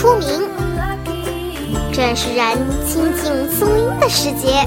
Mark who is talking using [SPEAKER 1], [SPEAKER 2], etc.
[SPEAKER 1] 出名正是人亲近松阴的时节